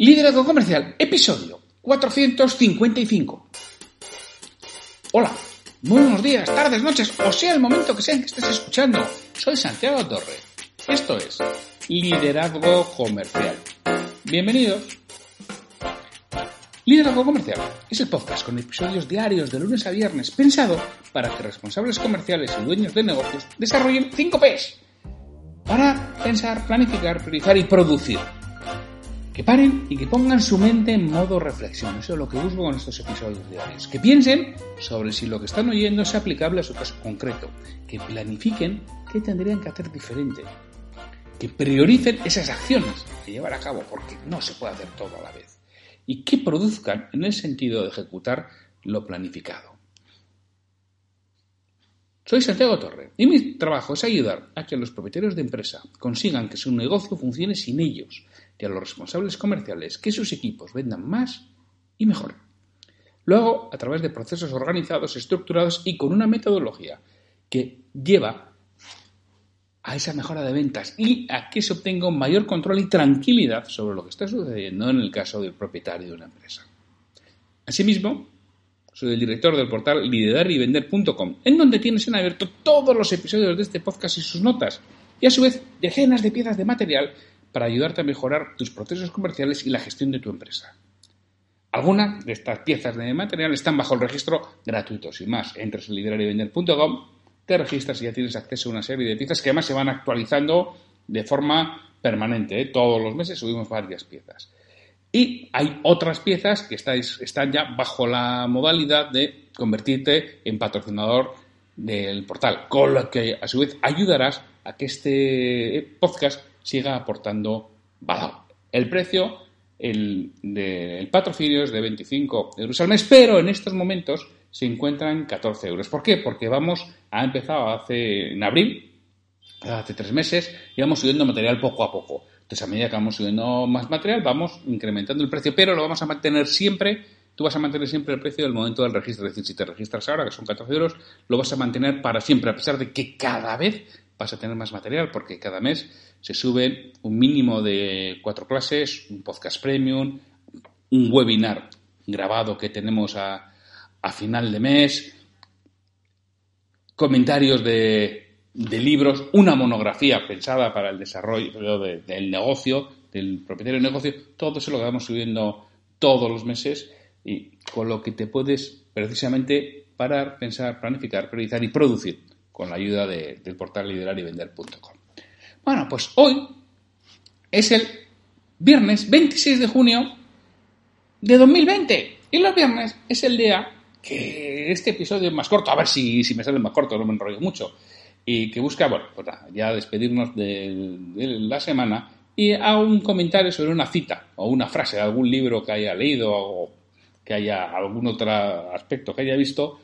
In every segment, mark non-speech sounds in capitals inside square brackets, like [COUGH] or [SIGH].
Liderazgo Comercial, episodio 455. Hola, muy buenos días, tardes, noches, o sea el momento que sea en que estés escuchando. Soy Santiago Torre. Esto es Liderazgo Comercial. Bienvenidos. Liderazgo Comercial es el podcast con episodios diarios de lunes a viernes pensado para que responsables comerciales y dueños de negocios desarrollen 5 P's para pensar, planificar, priorizar y producir que paren y que pongan su mente en modo reflexión. Eso es lo que busco con estos episodios diarios. Que piensen sobre si lo que están oyendo es aplicable a su caso concreto. Que planifiquen qué tendrían que hacer diferente. Que prioricen esas acciones que llevar a cabo, porque no se puede hacer todo a la vez. Y que produzcan en el sentido de ejecutar lo planificado. Soy Santiago Torre y mi trabajo es ayudar a que los propietarios de empresa consigan que su negocio funcione sin ellos y a los responsables comerciales que sus equipos vendan más y mejor. Lo hago a través de procesos organizados, estructurados y con una metodología que lleva a esa mejora de ventas y a que se obtenga un mayor control y tranquilidad sobre lo que está sucediendo en el caso del propietario de una empresa. Asimismo, soy el director del portal liderarivender.com, en donde tienes en abierto todos los episodios de este podcast y sus notas, y a su vez decenas de piezas de material para ayudarte a mejorar tus procesos comerciales y la gestión de tu empresa. Algunas de estas piezas de material están bajo el registro gratuito. Sin más, entras en liderarivender.com, te registras y ya tienes acceso a una serie de piezas que además se van actualizando de forma permanente. ¿eh? Todos los meses subimos varias piezas. Y hay otras piezas que están ya bajo la modalidad de convertirte en patrocinador del portal, con lo que a su vez ayudarás a que este podcast siga aportando valor. El precio el, del patrocinio es de 25 euros al mes, pero en estos momentos se encuentran 14 euros. ¿Por qué? Porque vamos, ha empezado hace en abril, hace tres meses, y vamos subiendo material poco a poco. Entonces, a medida que vamos subiendo más material, vamos incrementando el precio, pero lo vamos a mantener siempre. Tú vas a mantener siempre el precio del momento del registro. Es decir, si te registras ahora, que son 14 euros, lo vas a mantener para siempre, a pesar de que cada vez vas a tener más material, porque cada mes se sube un mínimo de cuatro clases, un podcast premium, un webinar grabado que tenemos a, a final de mes, comentarios de, de libros, una monografía pensada para el desarrollo del negocio, del propietario del negocio, todo eso lo que vamos subiendo todos los meses y con lo que te puedes precisamente parar, pensar, planificar, priorizar y producir con la ayuda del portal liderarivender.com. Bueno, pues hoy es el viernes 26 de junio de 2020 y los viernes es el día que este episodio es más corto, a ver si, si me sale más corto, no me enrollo mucho y que busca, bueno, pues ya despedirnos de, la semana y hago un comentario sobre una cita o una frase de algún libro que haya leído o que haya algún otro aspecto que haya visto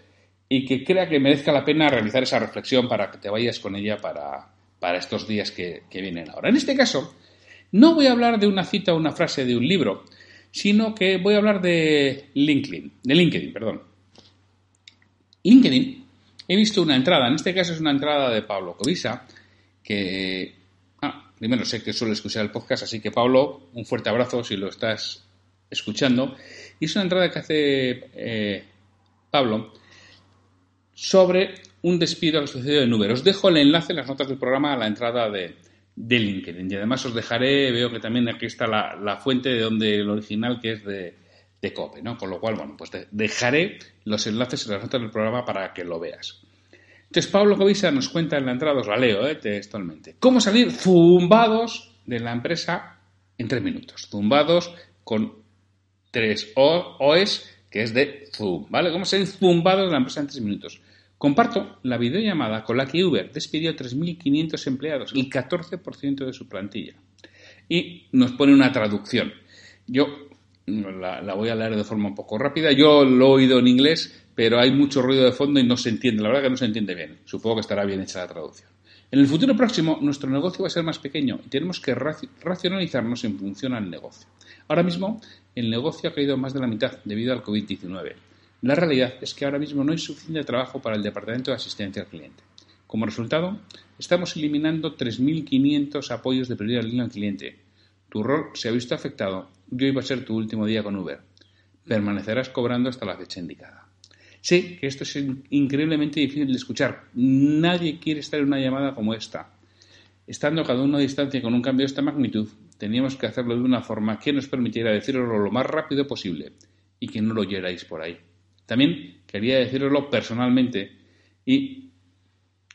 y que crea que merezca la pena realizar esa reflexión para que te vayas con ella para, para estos días que, que vienen ahora. En este caso, no voy a hablar de una cita o una frase de un libro, sino que voy a hablar de LinkedIn, de LinkedIn, perdón. LinkedIn he visto una entrada, en este caso es una entrada de Pablo Covisa, que, ah, primero sé que suele escuchar el podcast, así que Pablo, un fuerte abrazo si lo estás escuchando. Y es una entrada que hace eh, Pablo sobre un despido que sucedido en Uber. Os dejo el enlace en las notas del programa a la entrada de, de LinkedIn. Y además os dejaré, veo que también aquí está la, la fuente de donde el original que es de, de COPE, ¿no? Con lo cual, bueno, pues te dejaré los enlaces en las notas del programa para que lo veas. Entonces, Pablo Covisa nos cuenta en la entrada, os la leo ¿eh? textualmente, cómo salir zumbados de la empresa en tres minutos. Zumbados con tres OEs, que es de Zoom, ¿vale? Cómo salir zumbados de la empresa en tres minutos. Comparto la videollamada con la que Uber despidió 3.500 empleados, el 14% de su plantilla. Y nos pone una traducción. Yo la, la, voy a leer de forma un poco rápida. Yo lo he oído en inglés, pero hay mucho ruido de fondo y no se entiende. La verdad que no se entiende bien. Supongo que estará bien hecha la traducción. En el futuro próximo, nuestro negocio va a ser más pequeño y tenemos que racionalizarnos en función al negocio. Ahora mismo, el negocio ha caído más de la mitad debido al COVID-19. La realidad es que ahora mismo no hay suficiente trabajo para el departamento de asistencia al cliente. Como resultado, estamos eliminando 3.500 apoyos de primera línea al cliente. Tu rol se ha visto afectado y hoy va a ser tu último día con Uber. Permanecerás cobrando hasta la fecha indicada. Sé que esto es increíblemente difícil de escuchar. Nadie quiere estar en una llamada como esta. Estando cada uno a distancia con un cambio de esta magnitud, teníamos que hacerlo de una forma que nos permitiera decirlo lo más rápido posible y que no lo oyerais por ahí. También quería deciroslo personalmente y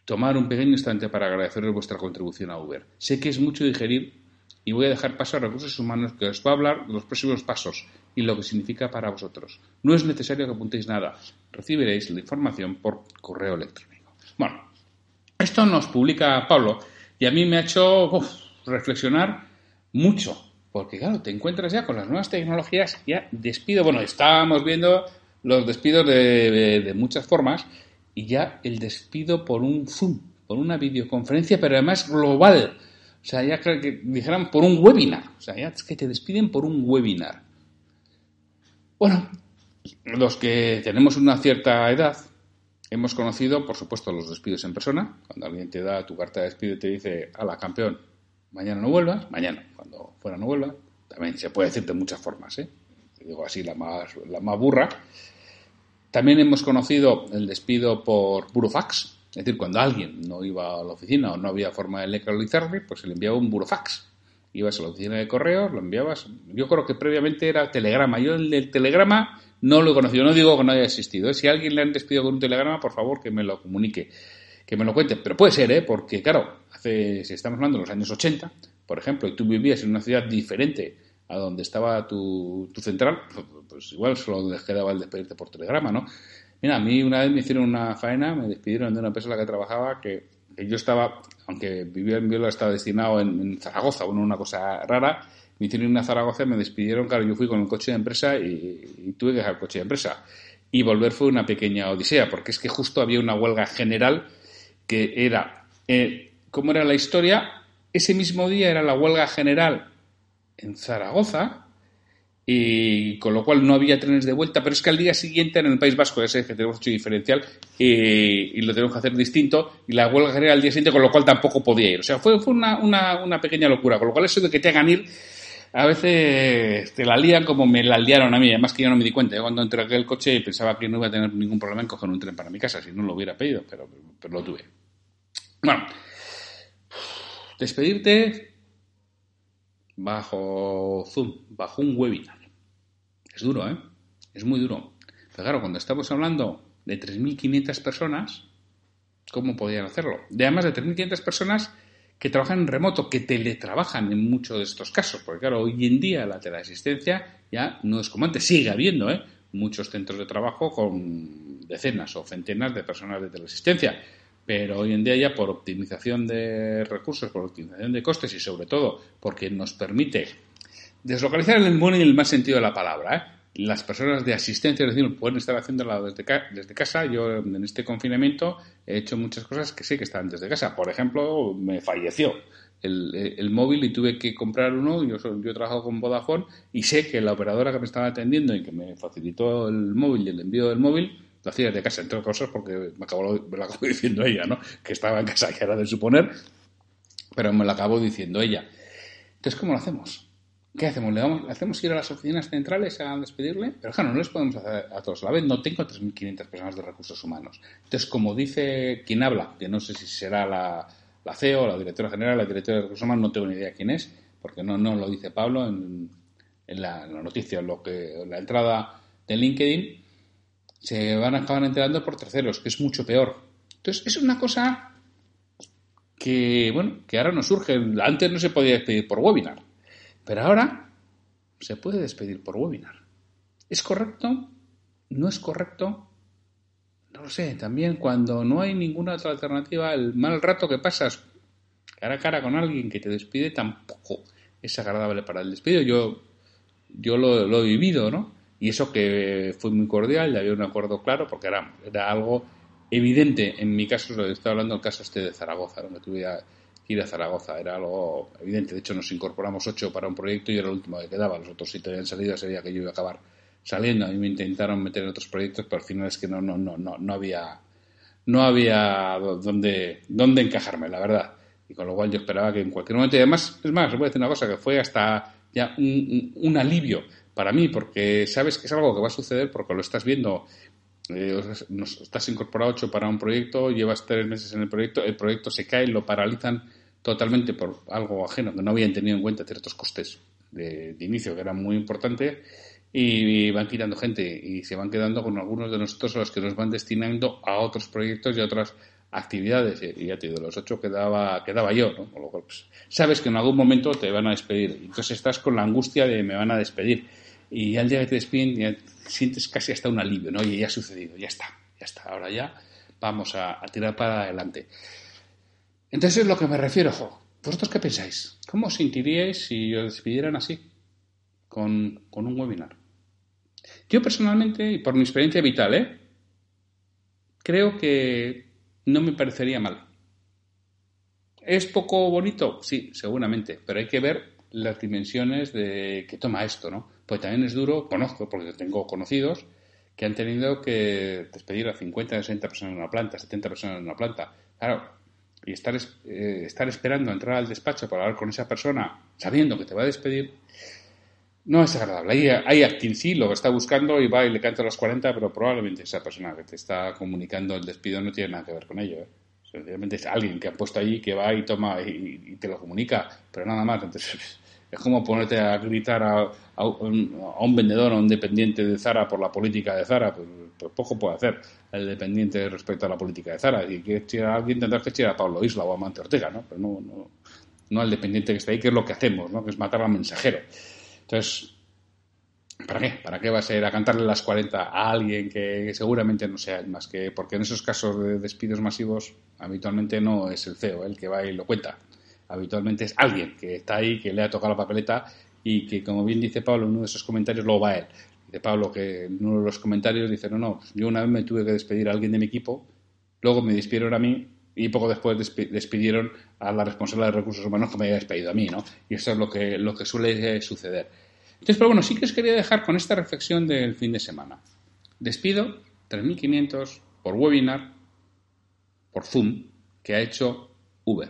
tomar un pequeño instante para agradeceros vuestra contribución a Uber. Sé que es mucho digerir y voy a dejar paso a recursos humanos que os va a hablar de los próximos pasos y lo que significa para vosotros. No es necesario que apuntéis nada, recibiréis la información por correo electrónico. Bueno, esto nos publica Pablo y a mí me ha hecho reflexionar mucho, porque claro, te encuentras ya con las nuevas tecnologías, ya despido, bueno, estábamos viendo los despidos de, de muchas formas y ya el despido por un Zoom, por una videoconferencia, pero además global o sea, ya creo que dijeran por un webinar. O sea, ya es que te despiden por un webinar. Bueno, los que tenemos una cierta edad, hemos conocido, por supuesto, los despidos en persona. Cuando alguien te da tu carta de despido y te dice, a campeón, mañana no vuelvas, mañana, cuando fuera no vuelva. También se puede decir de muchas formas, ¿eh? Digo así, la más, la más burra. También hemos conocido el despido por burofax, es decir, cuando alguien no iba a la oficina o no había forma de localizarle, pues se le enviaba un burofax. Ibas a la oficina de correos, lo enviabas. Yo creo que previamente era telegrama. Yo el, del telegrama no lo he conocido. No digo que no haya existido. Si alguien le han despedido con un telegrama, por favor que me lo comunique, que me lo cuente. Pero puede ser, ¿eh? porque claro, hace, si estamos hablando de los años 80, por ejemplo, y tú vivías en una ciudad diferente a donde estaba tu, tu central, pues igual solo quedaba el despedirte por telegrama, ¿no? Mira, a mí una vez me hicieron una faena, me despidieron de una empresa en la que trabajaba que, yo estaba, aunque vivía en Viola, estaba destinado en, Zaragoza, bueno, una cosa rara. Me hicieron una Zaragoza, me despidieron, claro, yo fui con el coche de empresa y, tuve que dejar el coche de empresa. Y volver fue una pequeña odisea, porque es que justo había una huelga general que era, eh, ¿cómo era la historia? Ese mismo día era la huelga general en Zaragoza, y con lo cual no había trenes de vuelta, pero es que al día siguiente en el País Vasco, ese que tenemos hecho diferencial, y lo tenemos que hacer distinto, y la huelga general al día siguiente, con lo cual tampoco podía ir. O sea, fue, fue una, una, una pequeña locura, con lo cual eso de que te hagan ir, a veces te la lían como me la liaron a mí, además que yo no me di cuenta. Yo cuando entregué el coche pensaba que no iba a tener ningún problema en coger un tren para mi casa, si no lo hubiera pedido, pero, pero lo tuve. Bueno, despedirte bajo Zoom, bajo un webinar. Es duro, ¿eh? Es muy duro. Pero claro, cuando estamos hablando de 3.500 personas, ¿cómo podían hacerlo? De además de 3.500 personas que trabajan en remoto, que teletrabajan en muchos de estos casos, porque claro, hoy en día la teleasistencia ya no es como antes, sigue habiendo ¿eh? muchos centros de trabajo con decenas o centenas de personas de teleasistencia, pero hoy en día ya por optimización de recursos, por optimización de costes y sobre todo porque nos permite deslocalizar el mundo en el más sentido de la palabra. ¿eh? Las personas de asistencia, es decir, pueden estar haciéndolo desde, desde casa. Yo en este confinamiento he hecho muchas cosas que sé que están desde casa. Por ejemplo, me falleció el, móvil y tuve que comprar uno. Yo, yo con Vodafone y sé que la operadora que me estaba atendiendo y que me facilitó el móvil y el envío del móvil lo hacía desde casa, entre otras cosas porque me, acabó, lo acabó [LAUGHS] diciendo ella, ¿no? Que estaba en casa, que era de suponer, pero me lo acabó diciendo ella. Entonces, ¿cómo lo hacemos? ¿Qué hacemos? ¿Le, hacemos ir a las oficinas centrales a despedirle? Pero claro, no les podemos hacer a todos a la vez. No tengo 3.500 personas de recursos humanos. Entonces, como dice quien habla, que no sé si será la, la CEO, la directora general, la directora de recursos humanos, no tengo ni idea quién es, porque no, no lo dice Pablo en, en, la, noticia, en, lo que, en la entrada de LinkedIn, se van a acabar enterando por terceros, que es mucho peor. Entonces, es una cosa que, bueno, que ahora nos surge. Antes no se podía despedir por webinar, pero ahora se puede despedir por webinar. ¿Es correcto? ¿No es correcto? No lo sé. También cuando no hay ninguna otra alternativa, el mal rato que pasas cara a cara con alguien que te despide tampoco es agradable para el despido. Yo yo lo, he vivido, ¿no? Y eso que fue muy cordial, ya había un acuerdo claro, porque era, era algo evidente. En mi caso, lo estaba hablando del caso este de Zaragoza, donde tuve que ir a Zaragoza. Era algo evidente. De hecho, nos incorporamos ocho para un proyecto y era el último que quedaba. Los otros siete habían salido, sería que yo iba a acabar saliendo. A mí me intentaron meter en otros proyectos, pero al final es que no, no, no, no, no había, no había dónde, dónde encajarme, la verdad. Y con lo cual yo esperaba que en cualquier momento, y además, es más, voy a decir una cosa, que fue hasta ya un, alivio para mí, porque sabes que es algo que va a suceder porque lo estás viendo. Eh, estás incorporado ocho para un proyecto, llevas tres meses en el proyecto, el proyecto se cae, lo paralizan totalmente por algo ajeno, que no habían tenido en cuenta ciertos costes de, inicio que eran muy importantes y van quitando gente y se van quedando con algunos de nosotros a los que nos van destinando a otros proyectos y a otras actividades. Y ya te digo, los ocho quedaba, quedaba yo, ¿no? Pues, sabes que en algún momento te van a despedir. Entonces estás con la angustia de me van a despedir. Y al día que te despiden sientes casi hasta un alivio, ¿no? Y ya ha sucedido, ya está, ya está. Ahora ya vamos a, tirar para adelante. Entonces es lo que me refiero, jo. ¿Vosotros qué pensáis? ¿Cómo sentiríais si os despidieran así? Con, con un webinar. Yo personalmente, y por mi experiencia vital, ¿eh? creo que no me parecería mal. ¿Es poco bonito? Sí, seguramente, pero hay que ver las dimensiones de que toma esto, ¿no? Pues también es duro, conozco, porque tengo conocidos que han tenido que despedir a 50, 60 personas en una planta, 70 personas en una planta. Claro, y estar, eh, estar esperando entrar al despacho para hablar con esa persona sabiendo que te va a despedir, no es agradable. Hay, hay a quien sí lo está buscando y va y le canta a los 40, pero probablemente esa persona que te está comunicando el despido no tiene nada que ver con ello. ¿eh? Sencillamente es alguien que ha puesto allí, que va y toma y, te lo comunica, pero nada más. Entonces, [LAUGHS] es como ponerte a gritar a, a, un, vendedor, a un dependiente de Zara por la política de Zara. Pues, pues, poco puede hacer el dependiente respecto a la política de Zara. Y que a alguien tendrás que tirar a Pablo Isla o a Mante Ortega, ¿no? Pero no, no, no al dependiente que está ahí, que es lo que hacemos, ¿no? Que es matar al mensajero. Entonces, ¿para qué? ¿Para qué vas a ir a cantarle las 40 a alguien que seguramente no sea más que porque en esos casos de despidos masivos habitualmente no es el CEO el que va y lo cuenta. Habitualmente es alguien que está ahí, que le ha tocado la papeleta y que, como bien dice Pablo en uno de esos comentarios, luego va él. De Pablo que en uno de los comentarios dice, no, no, yo una vez me tuve que despedir a alguien de mi equipo, luego me despidieron a mí y poco después despidieron a la responsable de recursos humanos que me había despedido a mí, ¿no? Y eso es lo que, lo que suele suceder. Entonces, pero bueno, sí que os quería dejar con esta reflexión del fin de semana. Despido 3.500 por webinar, por Zoom, que ha hecho Uber.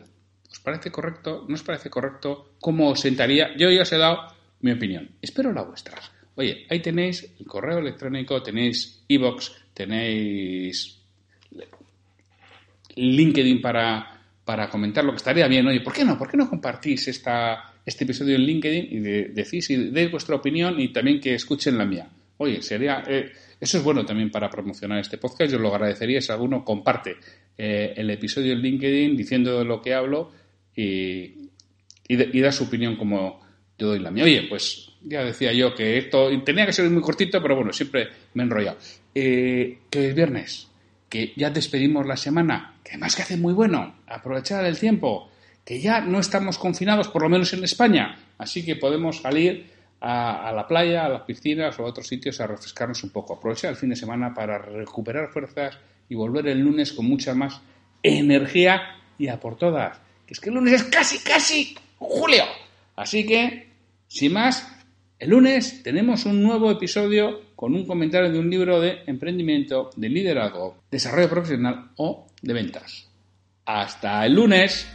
¿Os parece correcto? ¿No os parece correcto? ¿Cómo os sentaría? Yo ya os he dado mi opinión. Espero la vuestra. Oye, ahí tenéis el correo electrónico, tenéis e-box, tenéis LinkedIn para, para comentar lo que estaría bien. Oye, ¿por qué no? ¿Por qué no compartís esta, este episodio en LinkedIn y decís y deis vuestra opinión y también que escuchen la mía? Oye, sería. Eh, eso es bueno también para promocionar este podcast. Yo lo agradecería si alguno comparte eh, el episodio en LinkedIn diciendo de lo que hablo y, y, da su opinión como yo doy la mía. Oye, pues ya decía yo que esto tenía que ser muy cortito, pero bueno, siempre me he enrollado. Eh, que es viernes, que ya despedimos la semana, que además que hace muy bueno, aprovechar el tiempo, que ya no estamos confinados, por lo menos en España, así que podemos salir a, la playa, a las piscinas o a otros sitios a refrescarnos un poco. Aprovechar el fin de semana para recuperar fuerzas y volver el lunes con mucha más energía y a por todas. Que es que el lunes es casi, casi julio. Así que, sin más, el lunes tenemos un nuevo episodio con un comentario de un libro de emprendimiento, de liderazgo, desarrollo profesional o de ventas. Hasta el lunes.